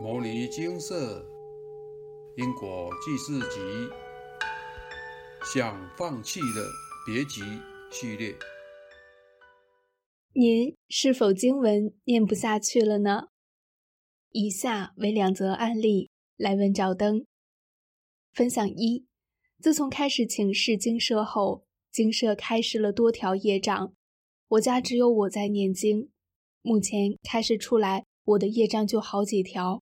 《摩尼金色因果记事集》想放弃的别急系列。您是否经文念不下去了呢？以下为两则案例，来问照灯。分享一：自从开始请示经社后，经社开示了多条业障，我家只有我在念经。目前开始出来，我的业障就好几条。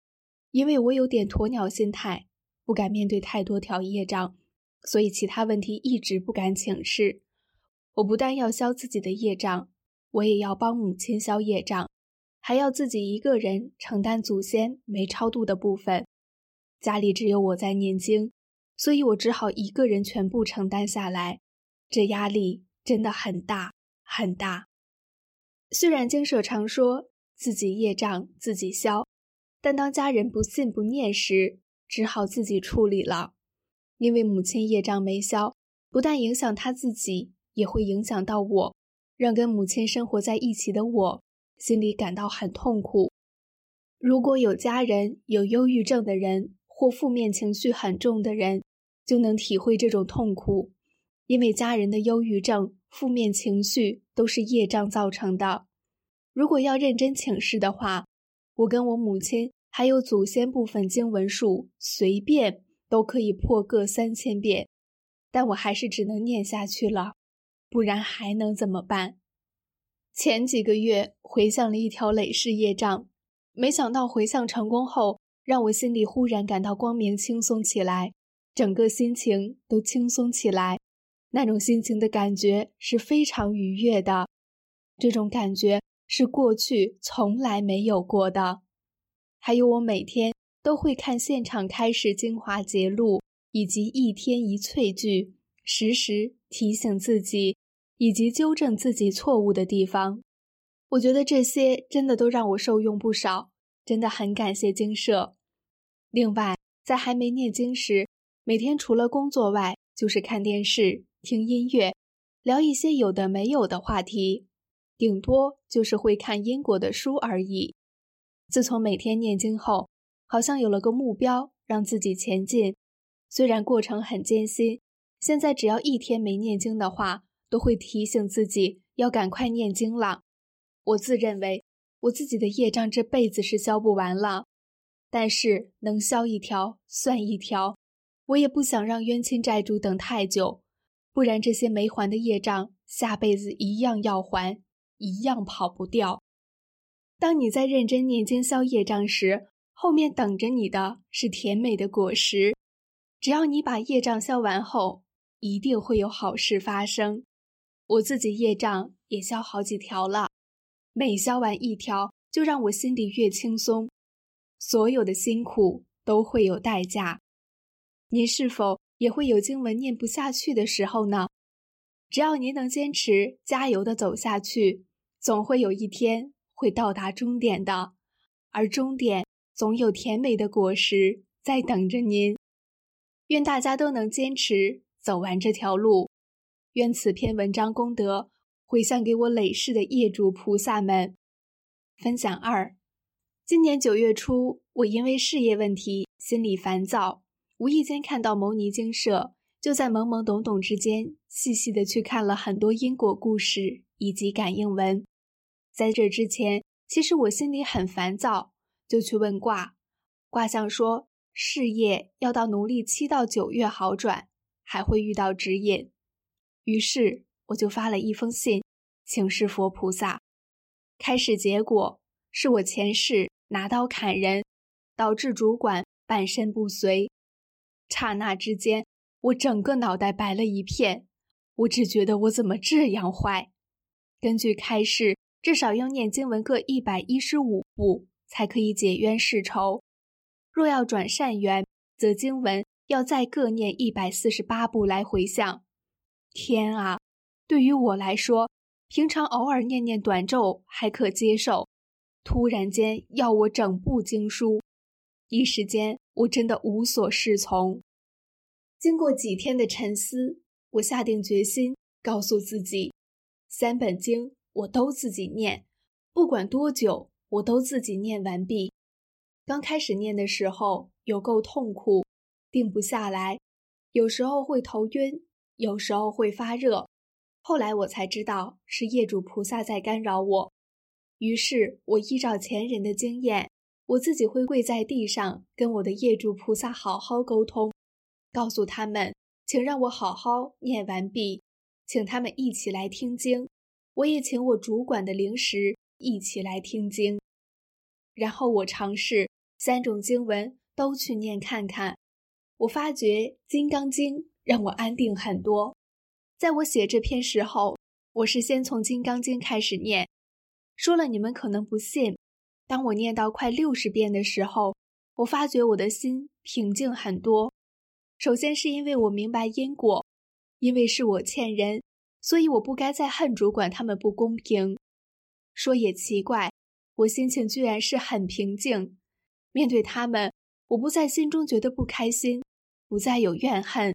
因为我有点鸵鸟心态，不敢面对太多条业障，所以其他问题一直不敢请示。我不但要消自己的业障，我也要帮母亲消业障，还要自己一个人承担祖先没超度的部分。家里只有我在念经，所以我只好一个人全部承担下来，这压力真的很大很大。虽然经舍常说自己业障自己消。但当家人不信不念时，只好自己处理了。因为母亲业障没消，不但影响他自己，也会影响到我，让跟母亲生活在一起的我心里感到很痛苦。如果有家人有忧郁症的人或负面情绪很重的人，就能体会这种痛苦。因为家人的忧郁症、负面情绪都是业障造成的。如果要认真请示的话，我跟我母亲还有祖先部分经文数，随便都可以破个三千遍，但我还是只能念下去了，不然还能怎么办？前几个月回向了一条累世业障，没想到回向成功后，让我心里忽然感到光明轻松起来，整个心情都轻松起来，那种心情的感觉是非常愉悦的，这种感觉。是过去从来没有过的。还有，我每天都会看现场开始精华节录，以及一天一翠句，时时提醒自己，以及纠正自己错误的地方。我觉得这些真的都让我受用不少，真的很感谢精舍。另外，在还没念经时，每天除了工作外，就是看电视、听音乐，聊一些有的没有的话题。顶多就是会看因果的书而已。自从每天念经后，好像有了个目标，让自己前进。虽然过程很艰辛，现在只要一天没念经的话，都会提醒自己要赶快念经了。我自认为我自己的业障这辈子是消不完了，但是能消一条算一条。我也不想让冤亲债主等太久，不然这些没还的业障，下辈子一样要还。一样跑不掉。当你在认真念经消业障时，后面等着你的是甜美的果实。只要你把业障消完后，一定会有好事发生。我自己业障也消好几条了，每消完一条，就让我心里越轻松。所有的辛苦都会有代价。您是否也会有经文念不下去的时候呢？只要您能坚持，加油的走下去。总会有一天会到达终点的，而终点总有甜美的果实在等着您。愿大家都能坚持走完这条路。愿此篇文章功德回向给我累世的业主菩萨们。分享二：今年九月初，我因为事业问题心里烦躁，无意间看到牟尼精舍，就在懵懵懂懂之间，细细的去看了很多因果故事以及感应文。在这之前，其实我心里很烦躁，就去问卦，卦象说事业要到农历七到九月好转，还会遇到指引。于是我就发了一封信，请示佛菩萨。开始结果是我前世拿刀砍人，导致主管半身不遂。刹那之间，我整个脑袋白了一片，我只觉得我怎么这样坏。根据开示。至少要念经文各一百一十五部，才可以解冤释仇。若要转善缘，则经文要再各念一百四十八部来回向。天啊，对于我来说，平常偶尔念念短咒还可接受，突然间要我整部经书，一时间我真的无所适从。经过几天的沉思，我下定决心，告诉自己，三本经。我都自己念，不管多久，我都自己念完毕。刚开始念的时候有够痛苦，定不下来，有时候会头晕，有时候会发热。后来我才知道是业主菩萨在干扰我，于是我依照前人的经验，我自己会跪在地上跟我的业主菩萨好好沟通，告诉他们，请让我好好念完毕，请他们一起来听经，我也请我主管的灵石一起来听经，然后我尝试三种经文都去念看看，我发觉《金刚经》让我安定很多。在我写这篇时候，我是先从《金刚经》开始念。说了你们可能不信，当我念到快六十遍的时候，我发觉我的心平静很多。首先是因为我明白因果，因为是我欠人，所以我不该再恨主管他们不公平。说也奇怪，我心情居然是很平静。面对他们，我不在心中觉得不开心，不再有怨恨。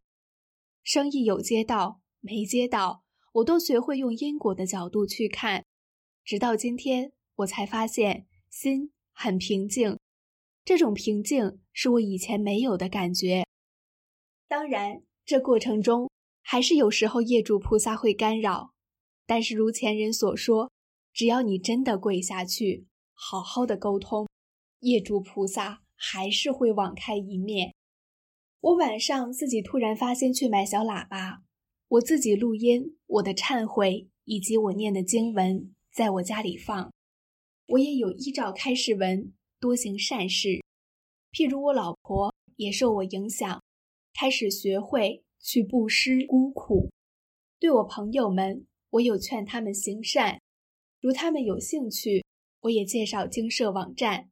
生意有接到。没接到，我都学会用因果的角度去看，直到今天，我才发现心很平静。这种平静是我以前没有的感觉。当然，这过程中还是有时候业主菩萨会干扰，但是如前人所说，只要你真的跪下去，好好的沟通，业主菩萨还是会网开一面。我晚上自己突然发现去买小喇叭。我自己录音，我的忏悔以及我念的经文，在我家里放。我也有依照开示文多行善事，譬如我老婆也受我影响，开始学会去布施孤苦。对我朋友们，我有劝他们行善，如他们有兴趣，我也介绍经社网站。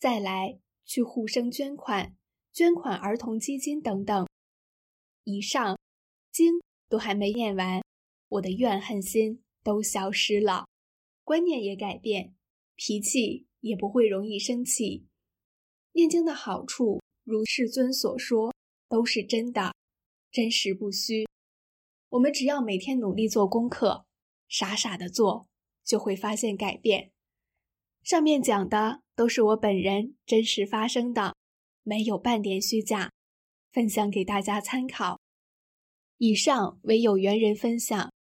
再来去护生捐款，捐款儿童基金等等。以上经。都还没念完，我的怨恨心都消失了，观念也改变，脾气也不会容易生气。念经的好处，如世尊所说，都是真的，真实不虚。我们只要每天努力做功课，傻傻的做，就会发现改变。上面讲的都是我本人真实发生的，没有半点虚假，分享给大家参考。以上为有缘人分享。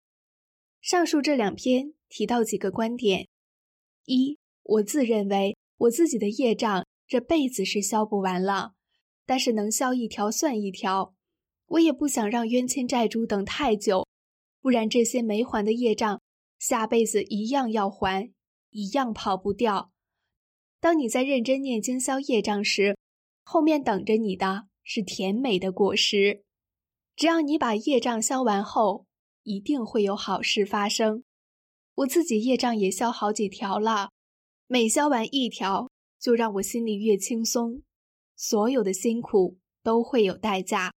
上述这两篇提到几个观点：一，我自认为我自己的业障这辈子是消不完了，但是能消一条算一条。我也不想让冤亲债主等太久，不然这些没还的业障，下辈子一样要还，一样跑不掉。当你在认真念经消业障时，后面等着你的是甜美的果实。只要你把业障消完后，一定会有好事发生。我自己业障也消好几条了，每消完一条，就让我心里越轻松。所有的辛苦都会有代价。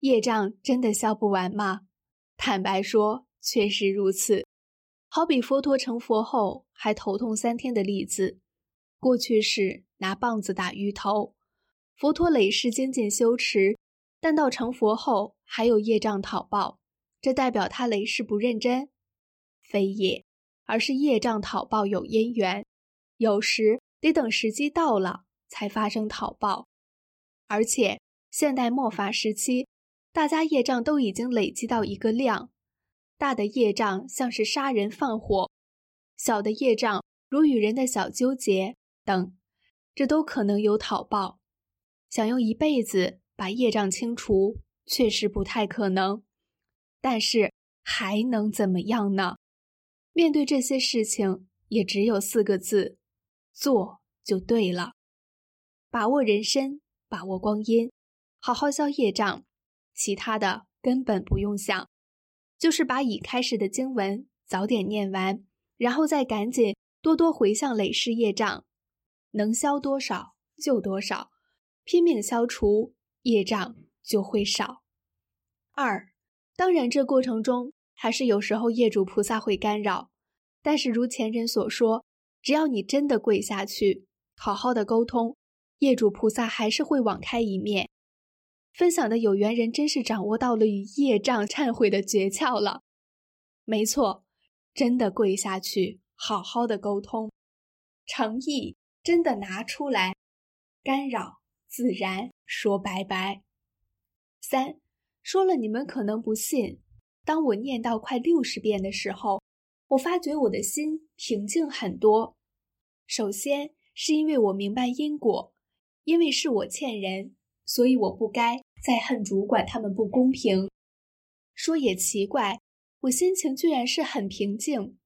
业障真的消不完吗？坦白说，确实如此。好比佛陀成佛后还头痛三天的例子，过去是拿棒子打鱼头。佛陀累世精进修持。但到成佛后还有业障讨报，这代表他累世不认真？非也，而是业障讨报有因缘，有时得等时机到了才发生讨报。而且现代末法时期，大家业障都已经累积到一个量，大的业障像是杀人放火，小的业障如与人的小纠结等，这都可能有讨报。想用一辈子。把业障清除确实不太可能，但是还能怎么样呢？面对这些事情，也只有四个字：做就对了。把握人生，把握光阴，好好消业障，其他的根本不用想，就是把已开始的经文早点念完，然后再赶紧多多回向累世业障，能消多少就多少，拼命消除。业障就会少。二，当然这过程中还是有时候业主菩萨会干扰，但是如前人所说，只要你真的跪下去，好好的沟通，业主菩萨还是会网开一面。分享的有缘人真是掌握到了与业障忏悔的诀窍了。没错，真的跪下去，好好的沟通，诚意真的拿出来，干扰、自然，说拜拜。三，说了你们可能不信。当我念到快六十遍的时候，我发觉我的心平静很多。首先是因为我明白因果，因为是我欠人，所以我不该再恨主管他们不公平。说也奇怪，我心情居然是很平静。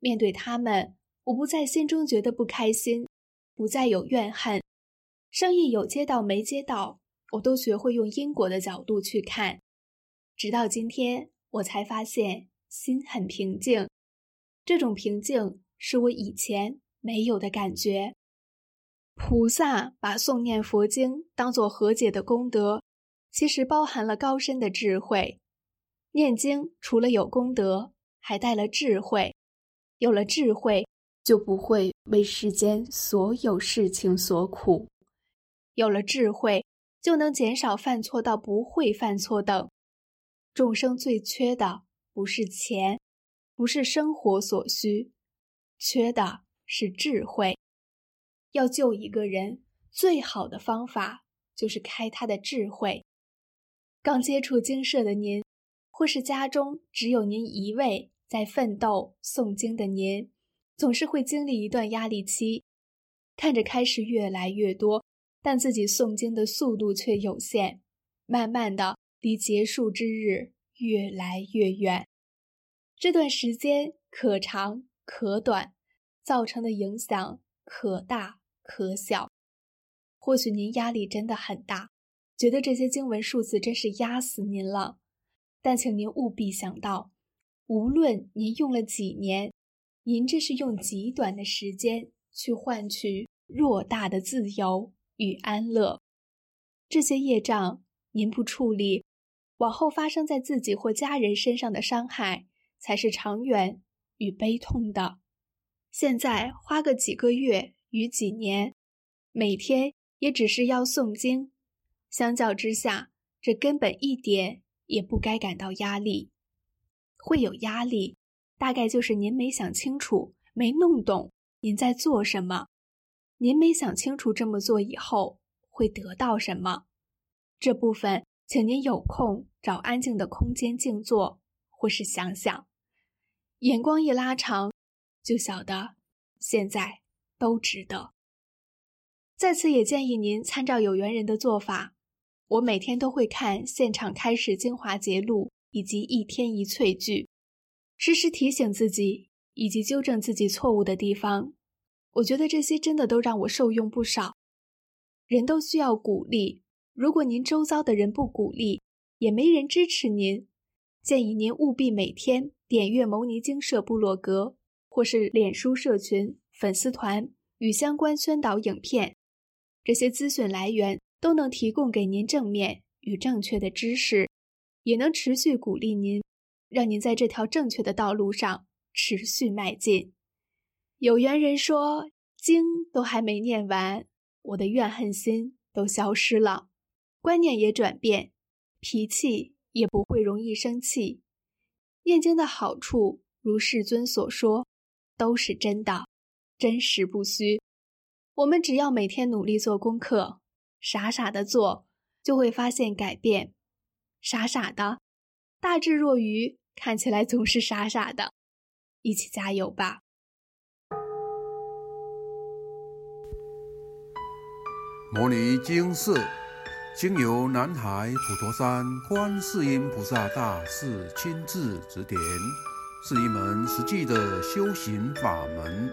面对他们，我不在心中觉得不开心，不再有怨恨。生意有接到没接到，我都学会用因果的角度去看。直到今天，我才发现心很平静。这种平静是我以前没有的感觉。菩萨把诵念佛经当作和解的功德，其实包含了高深的智慧。念经除了有功德，还带了智慧。有了智慧，就不会为世间所有事情所苦；有了智慧，就能减少犯错到不会犯错等。众生最缺的不是钱，不是生活所需，缺的是智慧。要救一个人，最好的方法就是开他的智慧。刚接触经社的您，或是家中只有您一位。在奋斗诵经的您，总是会经历一段压力期，看着开始越来越多，但自己诵经的速度却有限，慢慢的离结束之日越来越远。这段时间可长可短，造成的影响可大可笑。或许您压力真的很大，觉得这些经文数字真是压死您了，但请您务必想到。无论您用了几年，您这是用极短的时间去换取偌大的自由与安乐。这些业障您不处理，往后发生在自己或家人身上的伤害，才是长远与悲痛的。现在花个几个月与几年，每天也只是要诵经，相较之下，这根本一点也不该感到压力。会有压力，大概就是您没想清楚，没弄懂您在做什么。您没想清楚这么做以后会得到什么，这部分请您有空找安静的空间静坐，或是想想。眼光一拉长，就晓得现在都值得。在此也建议您参照有缘人的做法，我每天都会看现场开始精华节录。以及一天一翠句，时时提醒自己以及纠正自己错误的地方。我觉得这些真的都让我受用不少。人都需要鼓励，如果您周遭的人不鼓励，也没人支持您，建议您务必每天点阅牟尼精舍部落格或是脸书社群粉丝团与相关宣导影片，这些资讯来源都能提供给您正面与正确的知识。也能持续鼓励您，让您在这条正确的道路上持续迈进。有缘人说：“经都还没念完，我的怨恨心都消失了，观念也转变，脾气也不会容易生气。念经的好处，如世尊所说，都是真的，真实不虚。我们只要每天努力做功课，傻傻的做，就会发现改变。”傻傻的，大智若愚，看起来总是傻傻的，一起加油吧！摩尼经寺经由南海普陀山观世音菩萨大士亲自指点，是一门实际的修行法门，